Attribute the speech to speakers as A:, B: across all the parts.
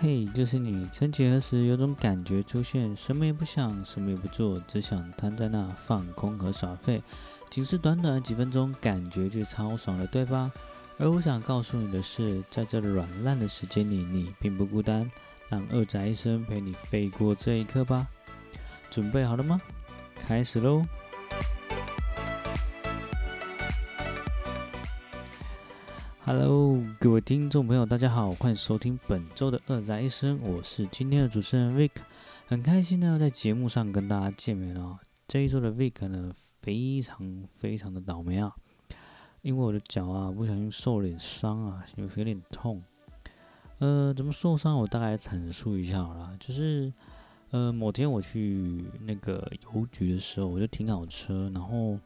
A: 嘿，就是你。曾几何时，有种感觉出现，什么也不想，什么也不做，只想瘫在那放空和耍废。仅是短短几分钟，感觉就超爽了，对吧？而我想告诉你的是，在这软烂的时间里，你并不孤单。让二宅一生陪你飞过这一刻吧。准备好了吗？开始喽！Hello，各位听众朋友，大家好，欢迎收听本周的《二宅一生》，我是今天的主持人 vick 很开心呢，在节目上跟大家见面哦。这一周的 vick 呢，非常非常的倒霉啊，因为我的脚啊，不小心受了点伤啊，有有点痛。呃，怎么受伤？我大概阐述一下好了，就是呃，某天我去那个邮局的时候，我就停好车，然后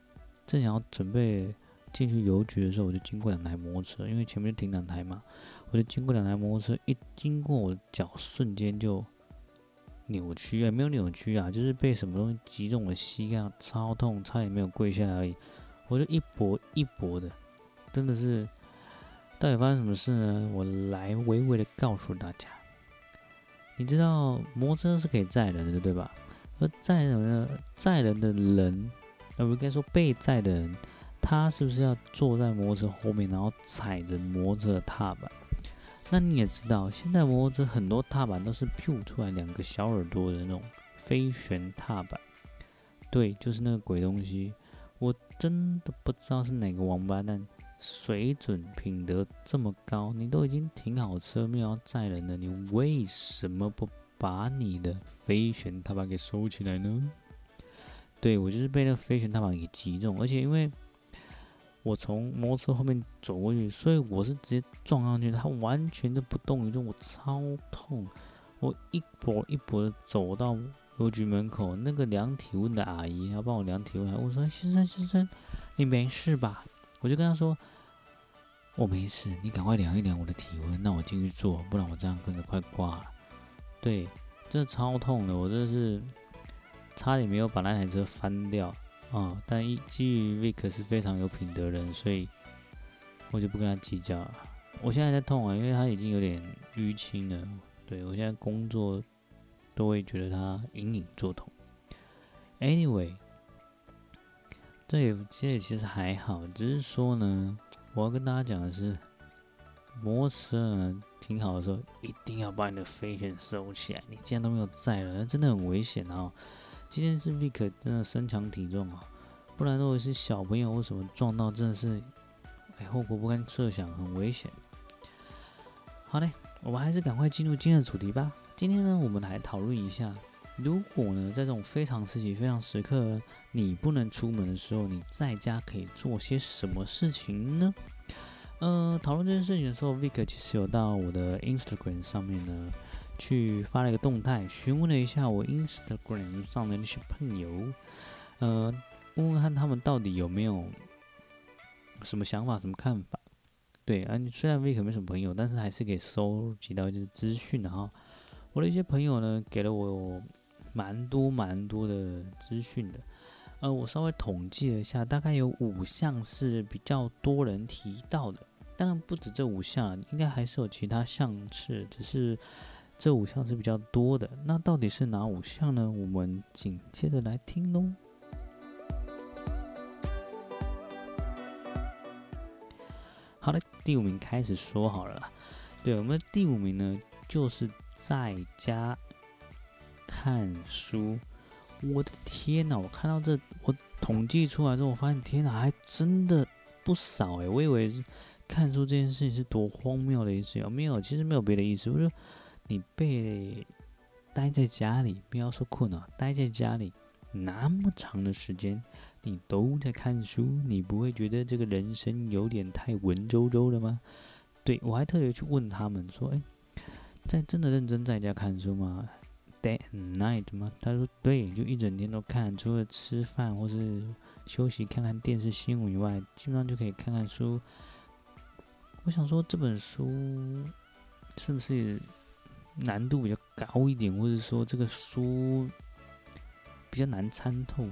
A: 正想要准备。进去邮局的时候，我就经过两台摩托车，因为前面停两台嘛，我就经过两台摩托车，一经过我的脚瞬间就扭曲啊，没有扭曲啊，就是被什么东西击中了膝盖，超痛，差点没有跪下来而已。我就一搏一搏的，真的是，到底发生什么事呢？我来娓娓的告诉大家。你知道摩托车是可以载人的，对吧？而载人的载人的人，那，不应该说被载的人。他是不是要坐在摩托车后面，然后踩着摩托车的踏板？那你也知道，现在摩托车很多踏板都是 Q 出来两个小耳朵的那种飞旋踏板。对，就是那个鬼东西。我真的不知道是哪个王八蛋，水准品德这么高，你都已经停好车，没有要载人了，你为什么不把你的飞旋踏板给收起来呢？对，我就是被那个飞旋踏板给击中，而且因为。我从摩托车后面走过去，所以我是直接撞上去，他完全都不动于衷，我超痛。我一跛一跛的走到邮局门口，那个量体温的阿姨要帮我量体温，我说：“先生先生，你没事吧？”我就跟他说：“我没事，你赶快量一量我的体温，让我进去坐，不然我这样跟着快挂了。”对，真的超痛的，我真的是差点没有把那台车翻掉。啊、哦！但一基于 Vic 是非常有品德人，所以我就不跟他计较了。我现在在痛啊，因为他已经有点淤青了。对，我现在工作都会觉得他隐隐作痛。Anyway，这也这也其实还好，只是说呢，我要跟大家讲的是，摩托车挺好的时候，一定要把你的飞旋收起来。你既然都没有载了，那真的很危险啊。今天是 Vick 真的身强体重啊，不然如果是小朋友或什么撞到，真的是，哎，后果不堪设想，很危险。好嘞，我们还是赶快进入今天的主题吧。今天呢，我们来讨论一下，如果呢，在这种非常时期、非常时刻，你不能出门的时候，你在家可以做些什么事情呢？呃，讨论这件事情的时候，Vick 其实有到我的 Instagram 上面呢。去发了一个动态，询问了一下我 Instagram 上的那些朋友，呃，问问看他们到底有没有什么想法、什么看法。对啊，虽然 Vic 没什么朋友，但是还是可以收集到一些资讯的哈。我的一些朋友呢，给了我蛮多蛮多的资讯的。呃，我稍微统计了一下，大概有五项是比较多人提到的。当然不止这五项，应该还是有其他项次，只是。这五项是比较多的，那到底是哪五项呢？我们紧接着来听喽。好的，第五名开始说好了。对，我们的第五名呢，就是在家看书。我的天哪！我看到这，我统计出来之后，我发现天哪，还真的不少诶。我以为是看书这件事情是多荒谬的意思，有没有？其实没有别的意思，我说。你被待在家里，不要说困了，待在家里那么长的时间，你都在看书，你不会觉得这个人生有点太文绉绉了吗？对，我还特别去问他们说，哎，在真的认真在家看书吗？Day and night 吗？他说对，就一整天都看，除了吃饭或是休息看看电视新闻以外，基本上就可以看看书。我想说这本书是不是？难度比较高一点，或者说这个书比较难参透，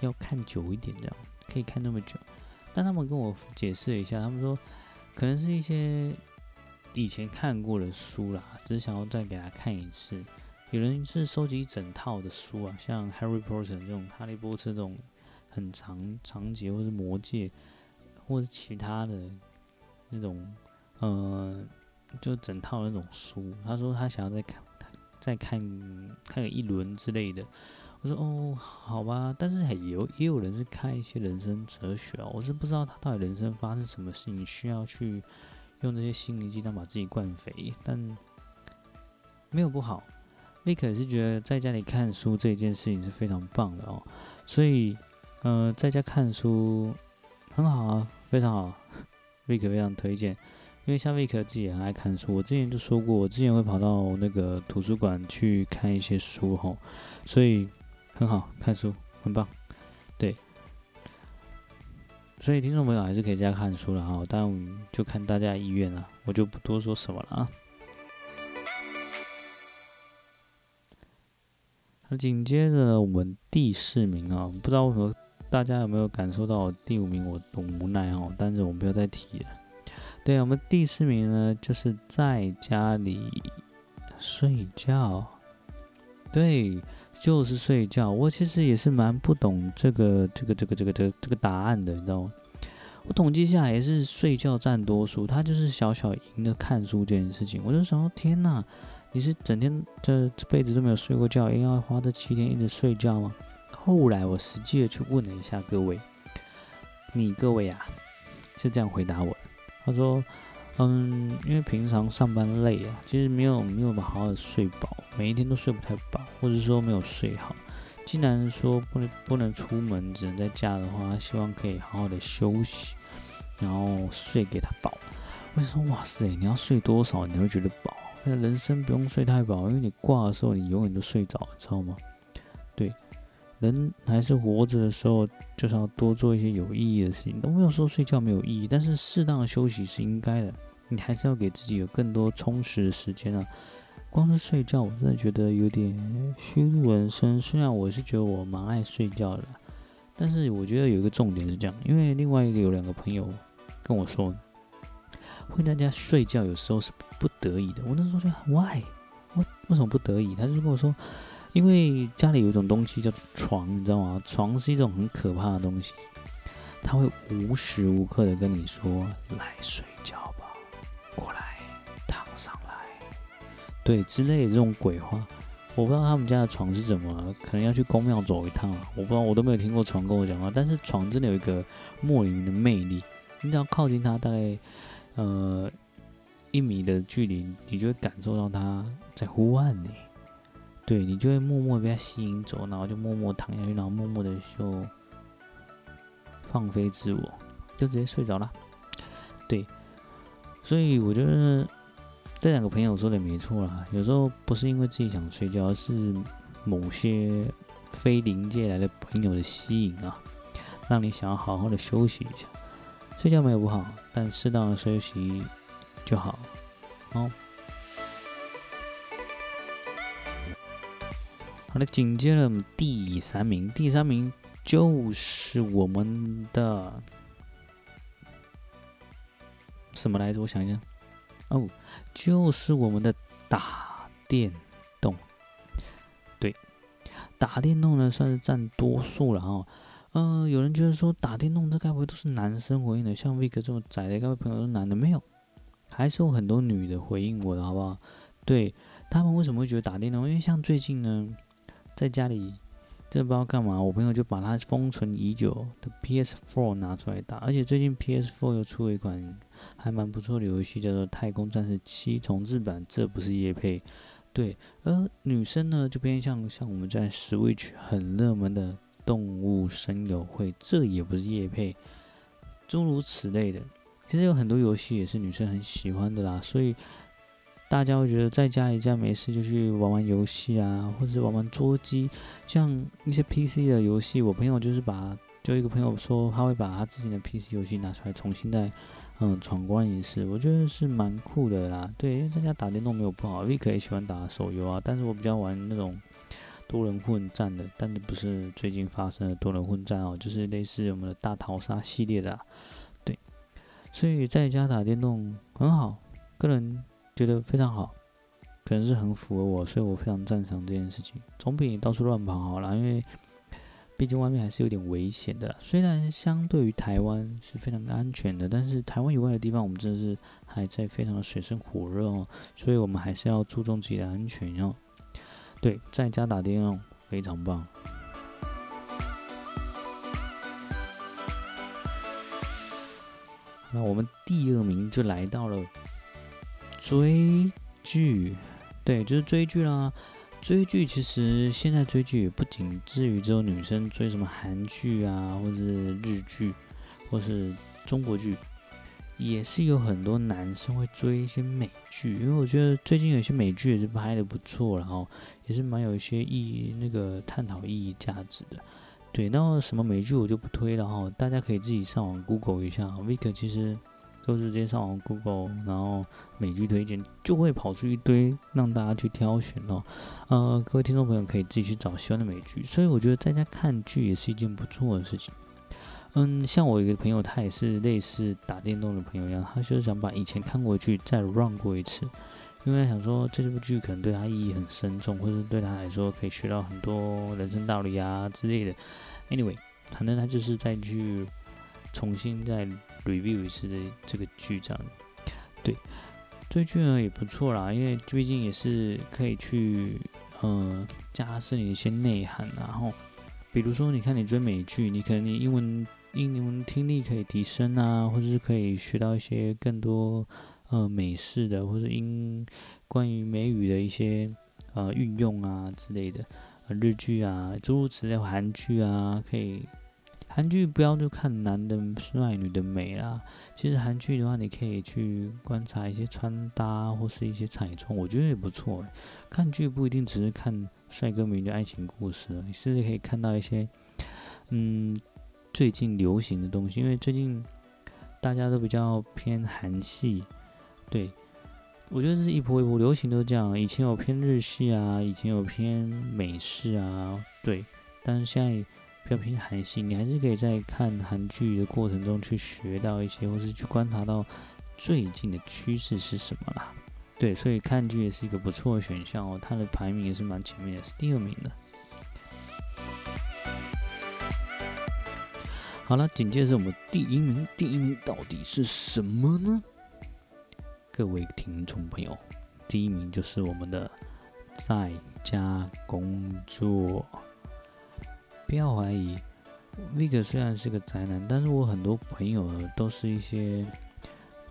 A: 要看久一点，这样可以看那么久。但他们跟我解释一下，他们说可能是一些以前看过的书啦，只是想要再给他看一次。有人是收集一整套的书啊，像 Harry Potter 这种哈利波特这种很长长节，或是魔戒，或是其他的那种，呃，就整套那种书。他说他想要再看，再看看个一轮之类的。我说哦，好吧，但是还有也有人是看一些人生哲学啊，我是不知道他到底人生发生什么事情需要去用这些心灵鸡汤把自己灌肥，但没有不好。Vic 是觉得在家里看书这一件事情是非常棒的哦，所以，呃，在家看书很好啊，非常好，Vic 非常推荐。因为像 Vic 自己也很爱看书，我之前就说过，我之前会跑到那个图书馆去看一些书吼，所以很好，看书很棒，对。所以听众朋友还是可以在家看书的哈，但就看大家意愿了，我就不多说什么了啊。那紧接着，我们第四名啊，不知道为什么大家有没有感受到第五名我多无奈哦，但是我们不要再提了。对，我们第四名呢，就是在家里睡觉。对，就是睡觉。我其实也是蛮不懂这个这个这个这个这个这个答案的，你知道吗？我统计下来也是睡觉占多数，他就是小小赢的看书这件事情。我就想说，天哪！你是整天这这辈子都没有睡过觉，硬要花这七天一直睡觉吗？后来我实际的去问了一下各位，你各位啊，是这样回答我。他说，嗯，因为平常上班累啊，其实没有没有好好的睡饱，每一天都睡不太饱，或者说没有睡好。既然说不能不能出门，只能在家的话，他希望可以好好的休息，然后睡给他饱。我说，哇塞，你要睡多少你会觉得饱？那人生不用睡太饱，因为你挂的时候，你永远都睡着，知道吗？对，人还是活着的时候，就是要多做一些有意义的事情。都没有说睡觉没有意义，但是适当的休息是应该的。你还是要给自己有更多充实的时间啊！光是睡觉，我真的觉得有点虚度人生。虽然我是觉得我蛮爱睡觉的，但是我觉得有一个重点是这样，因为另外一个有两个朋友跟我说。会在家睡觉，有时候是不得已的。我那时候就 why？为为什么不得已？他就跟我说，因为家里有一种东西叫做床，你知道吗？床是一种很可怕的东西，它会无时无刻的跟你说来睡觉吧，过来躺上来，对之类的这种鬼话。我不知道他们家的床是怎么，可能要去公庙走一趟啊。我不知道，我都没有听过床跟我讲话。但是床真的有一个莫名的魅力，你只要靠近它，大概。呃，一米的距离，你就会感受到它在呼唤你，对，你就会默默被他吸引走，然后就默默躺下去，然后默默的就放飞自我，就直接睡着了。对，所以我觉得这两个朋友说的没错啦，有时候不是因为自己想睡觉，而是某些非灵界来的朋友的吸引啊，让你想要好好的休息一下。睡觉没有不好，但适当的休息就好。好，好的，紧接着第三名，第三名就是我们的什么来着？我想一下，哦，就是我们的打电动。对，打电动呢算是占多数了哈。呃，有人觉得说打电动这该不会都是男生回应的？像 Vic 这么宅的，该不会朋友是男的？没有，还是有很多女的回应我的，好不好？对，他们为什么会觉得打电动？因为像最近呢，在家里这不知道干嘛，我朋友就把他封存已久的 PS4 拿出来打，而且最近 PS4 又出了一款还蛮不错的游戏，叫做《太空战士七重置版》，这不是业配。对，而女生呢，就偏向像我们在 Switch 很热门的。动物森友会，这也不是业配，诸如此类的，其实有很多游戏也是女生很喜欢的啦，所以大家会觉得在家里这样没事就去玩玩游戏啊，或者是玩玩桌机，像一些 PC 的游戏，我朋友就是把，就一个朋友说他会把他自己的 PC 游戏拿出来重新再嗯闯关一次，我觉得是蛮酷的啦。对，因为在家打电动没有不好，Vic 也喜欢打手游啊，但是我比较玩那种。多人混战的，但是不是最近发生的多人混战哦，就是类似我们的大逃杀系列的，对，所以在家打电动很好，个人觉得非常好，可能是很符合我，所以我非常赞成这件事情。总比你到处乱跑好了，因为毕竟外面还是有点危险的。虽然相对于台湾是非常安全的，但是台湾以外的地方，我们真的是还在非常的水深火热哦，所以我们还是要注重自己的安全哦。对，在家打电动非常棒。那我们第二名就来到了追剧，对，就是追剧啦。追剧其实现在追剧也不仅至于只有女生追什么韩剧啊，或者是日剧，或是中国剧，也是有很多男生会追一些美剧。因为我觉得最近有些美剧也是拍得不错，然后也是蛮有一些意义，那个探讨意义价值的。对，那什么美剧我就不推了哈，大家可以自己上网 Google 一下。Vick 其实都是直接上网 Google，然后美剧推荐就会跑出一堆让大家去挑选哦。呃，各位听众朋友可以自己去找喜欢的美剧，所以我觉得在家看剧也是一件不错的事情。嗯，像我一个朋友，他也是类似打电动的朋友一样，他就是想把以前看过的剧再 run 过一次。因为想说这部剧可能对他意义很深重，或者对他来说可以学到很多人生道理啊之类的。Anyway，反正他就是再去重新再 review 一次的这个剧这样。对，追剧呢也不错啦，因为毕竟也是可以去嗯、呃、加深你一些内涵，然后比如说你看你追美剧，你可能你英文英文听力可以提升啊，或者是可以学到一些更多。呃，美式的或者英关于美语的一些呃运用啊之类的，日剧啊诸如此类，韩剧啊可以，韩剧不要就看男的帅女的美啦，其实韩剧的话，你可以去观察一些穿搭或是一些彩妆，我觉得也不错。看剧不一定只是看帅哥美女的爱情故事，你甚至可以看到一些嗯最近流行的东西，因为最近大家都比较偏韩系。对，我觉得是一波一波流行都这样。以前有偏日系啊，以前有偏美式啊，对。但是现在比较偏韩系，你还是可以在看韩剧的过程中去学到一些，或是去观察到最近的趋势是什么啦。对，所以看剧也是一个不错的选项哦。它的排名也是蛮前面的，是第二名的。好了，紧接着我们第一名，第一名到底是什么呢？各位听众朋友，第一名就是我们的在家工作。不要怀疑，Vic 虽然是个宅男，但是我很多朋友都是一些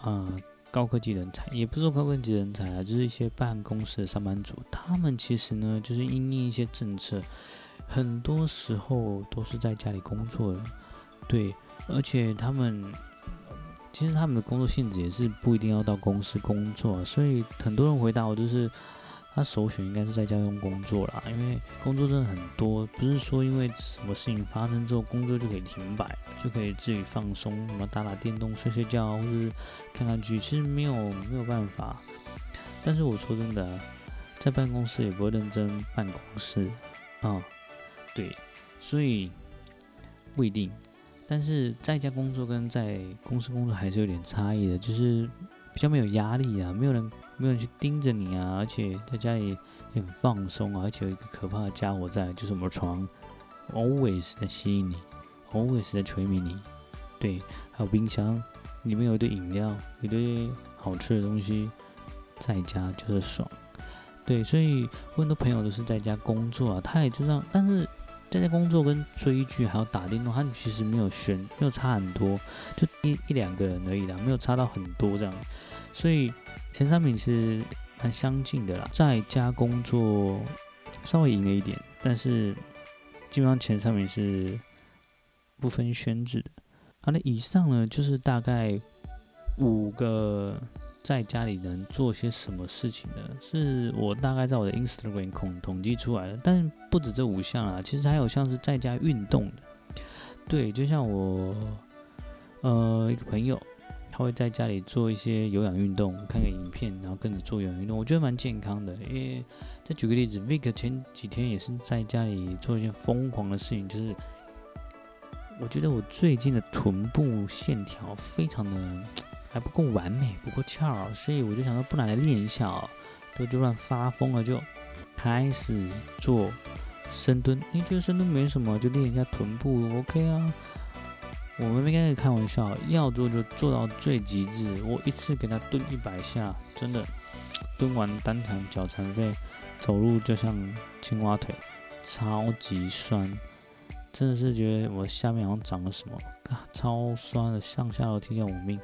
A: 啊、高科技人才，也不是说高科技人才啊，就是一些办公室的上班族。他们其实呢，就是因应一些政策，很多时候都是在家里工作的。对，而且他们。其实他们的工作性质也是不一定要到公司工作，所以很多人回答我就是，他首选应该是在家中工作啦，因为工作真的很多，不是说因为什么事情发生之后工作就可以停摆，就可以自己放松，什么打打电动、睡睡觉，或是看看剧，其实没有没有办法。但是我说真的，在办公室也不会认真办公室啊，对，所以不一定。但是在家工作跟在公司工作还是有点差异的，就是比较没有压力啊，没有人没有人去盯着你啊，而且在家里也很放松啊，而且有一个可怕的家伙在，就是我们的床，always 在吸引你，always 在催眠你，对，还有冰箱里面有一堆饮料，一堆好吃的东西，在家就是爽，对，所以我很多朋友都是在家工作啊，他也就这样，但是。在工作跟追剧还有打电动，他们其实没有悬，没有差很多，就一一两个人而已啦，没有差到很多这样。所以前三名其实蛮相近的啦。在家工作稍微赢了一点，但是基本上前三名是不分宣制的。好了，以上呢就是大概五个。在家里能做些什么事情呢？是我大概在我的 Instagram 统统计出来的，但不止这五项啊，其实还有像是在家运动的。对，就像我呃一个朋友，他会在家里做一些有氧运动，看个影片，然后跟着做有氧运动，我觉得蛮健康的。因为再举个例子，Vic 前几天也是在家里做一件疯狂的事情，就是我觉得我最近的臀部线条非常的。还不够完美，不够翘，所以我就想说，不然来练一下哦。都就乱发疯了，就开始做深蹲。你觉得深蹲没什么，就练一下臀部，OK 啊。我们没跟你开玩笑，要做就做到最极致。我一次给他蹲一百下，真的蹲完单弹脚残废，走路就像青蛙腿，超级酸。真的是觉得我下面好像长了什么，啊、超酸的，上下楼梯要我命。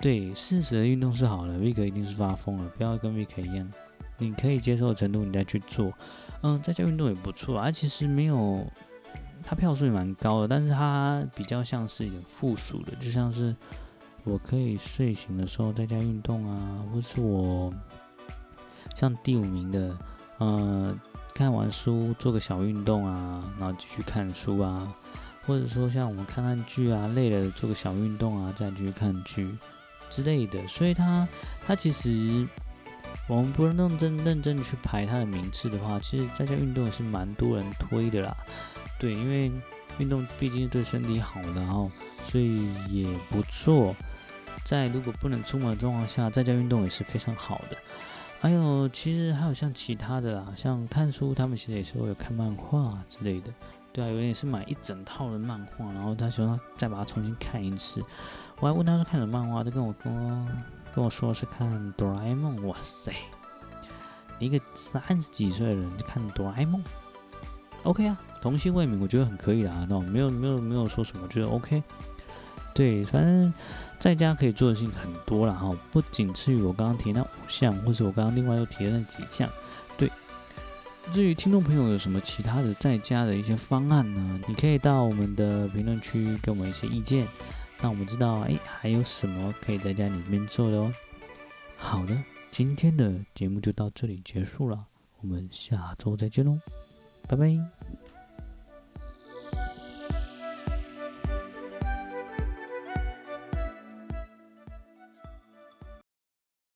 A: 对，适时的运动是好的，Vick 一定是发疯了，不要跟 Vick 一样，你可以接受的程度你再去做。嗯，在家运动也不错啊，其实没有，它票数也蛮高的，但是它比较像是一点附属的，就像是我可以睡醒的时候在家运动啊，或是我像第五名的，嗯。看完书做个小运动啊，然后继续看书啊，或者说像我们看看剧啊，累了做个小运动啊，再继续看剧之类的。所以它它其实我们不认真认真去排它的名次的话，其实在家运动也是蛮多人推的啦。对，因为运动毕竟是对身体好的，然后所以也不错。在如果不能出门的状况下，在家运动也是非常好的。还有，其实还有像其他的啦，像看书，他们其实也是会有看漫画之类的。对啊，有点是买一整套的漫画，然后他说再把它重新看一次。我还问他说看什么漫画，他跟我跟我跟我说是看哆啦 A 梦。哇塞，你一个三十几岁的人就看哆啦 A 梦？OK 啊，童心未泯，我觉得很可以啦，那种没有没有没有说什么，觉得 OK。对，反正在家可以做的事情很多了哈，不仅次于我刚刚提那五项，或者我刚刚另外又提的那几项。至于听众朋友有什么其他的在家的一些方案呢？你可以到我们的评论区给我们一些意见，让我们知道哎还有什么可以在家里面做的哦。好的，今天的节目就到这里结束了，我们下周再见喽，拜拜。